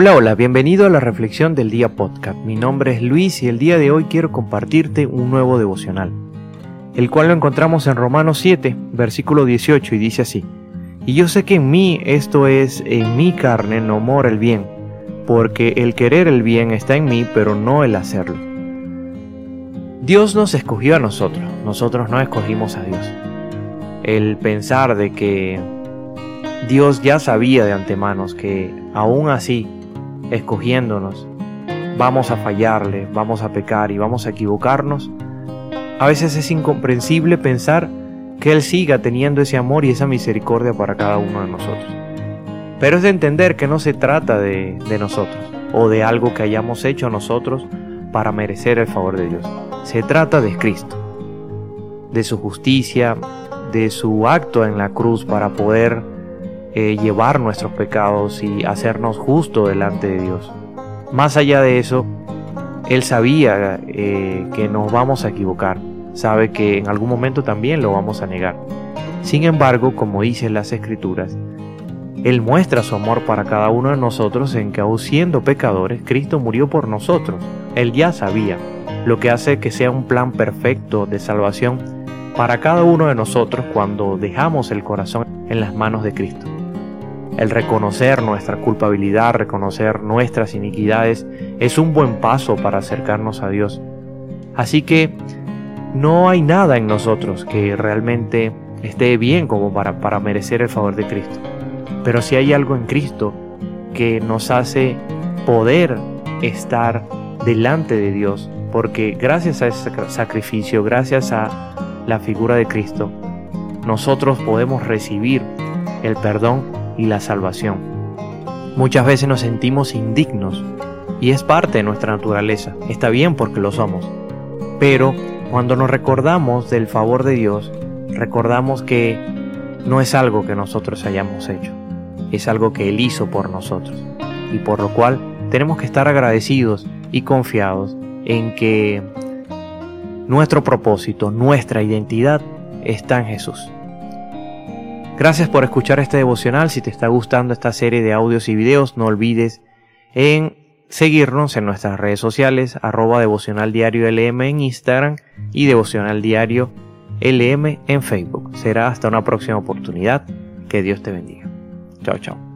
Hola, hola, bienvenido a la Reflexión del Día Podcast. Mi nombre es Luis y el día de hoy quiero compartirte un nuevo devocional, el cual lo encontramos en Romanos 7, versículo 18 y dice así, Y yo sé que en mí, esto es, en mi carne, no mora el bien, porque el querer el bien está en mí, pero no el hacerlo. Dios nos escogió a nosotros, nosotros no escogimos a Dios. El pensar de que Dios ya sabía de antemano que aún así escogiéndonos, vamos a fallarle, vamos a pecar y vamos a equivocarnos, a veces es incomprensible pensar que Él siga teniendo ese amor y esa misericordia para cada uno de nosotros. Pero es de entender que no se trata de, de nosotros o de algo que hayamos hecho nosotros para merecer el favor de Dios. Se trata de Cristo, de su justicia, de su acto en la cruz para poder eh, llevar nuestros pecados y hacernos justo delante de Dios. Más allá de eso, Él sabía eh, que nos vamos a equivocar, sabe que en algún momento también lo vamos a negar. Sin embargo, como dicen las Escrituras, Él muestra su amor para cada uno de nosotros en que siendo pecadores, Cristo murió por nosotros. Él ya sabía, lo que hace que sea un plan perfecto de salvación para cada uno de nosotros cuando dejamos el corazón en las manos de Cristo. El reconocer nuestra culpabilidad, reconocer nuestras iniquidades, es un buen paso para acercarnos a Dios. Así que no hay nada en nosotros que realmente esté bien como para, para merecer el favor de Cristo. Pero si hay algo en Cristo que nos hace poder estar delante de Dios, porque gracias a ese sacrificio, gracias a la figura de Cristo, nosotros podemos recibir el perdón y la salvación. Muchas veces nos sentimos indignos y es parte de nuestra naturaleza. Está bien porque lo somos. Pero cuando nos recordamos del favor de Dios, recordamos que no es algo que nosotros hayamos hecho, es algo que Él hizo por nosotros y por lo cual tenemos que estar agradecidos y confiados en que nuestro propósito, nuestra identidad está en Jesús. Gracias por escuchar este devocional. Si te está gustando esta serie de audios y videos, no olvides en seguirnos en nuestras redes sociales, arroba devocional diario LM en Instagram y devocional diario en Facebook. Será hasta una próxima oportunidad. Que Dios te bendiga. Chao, chao.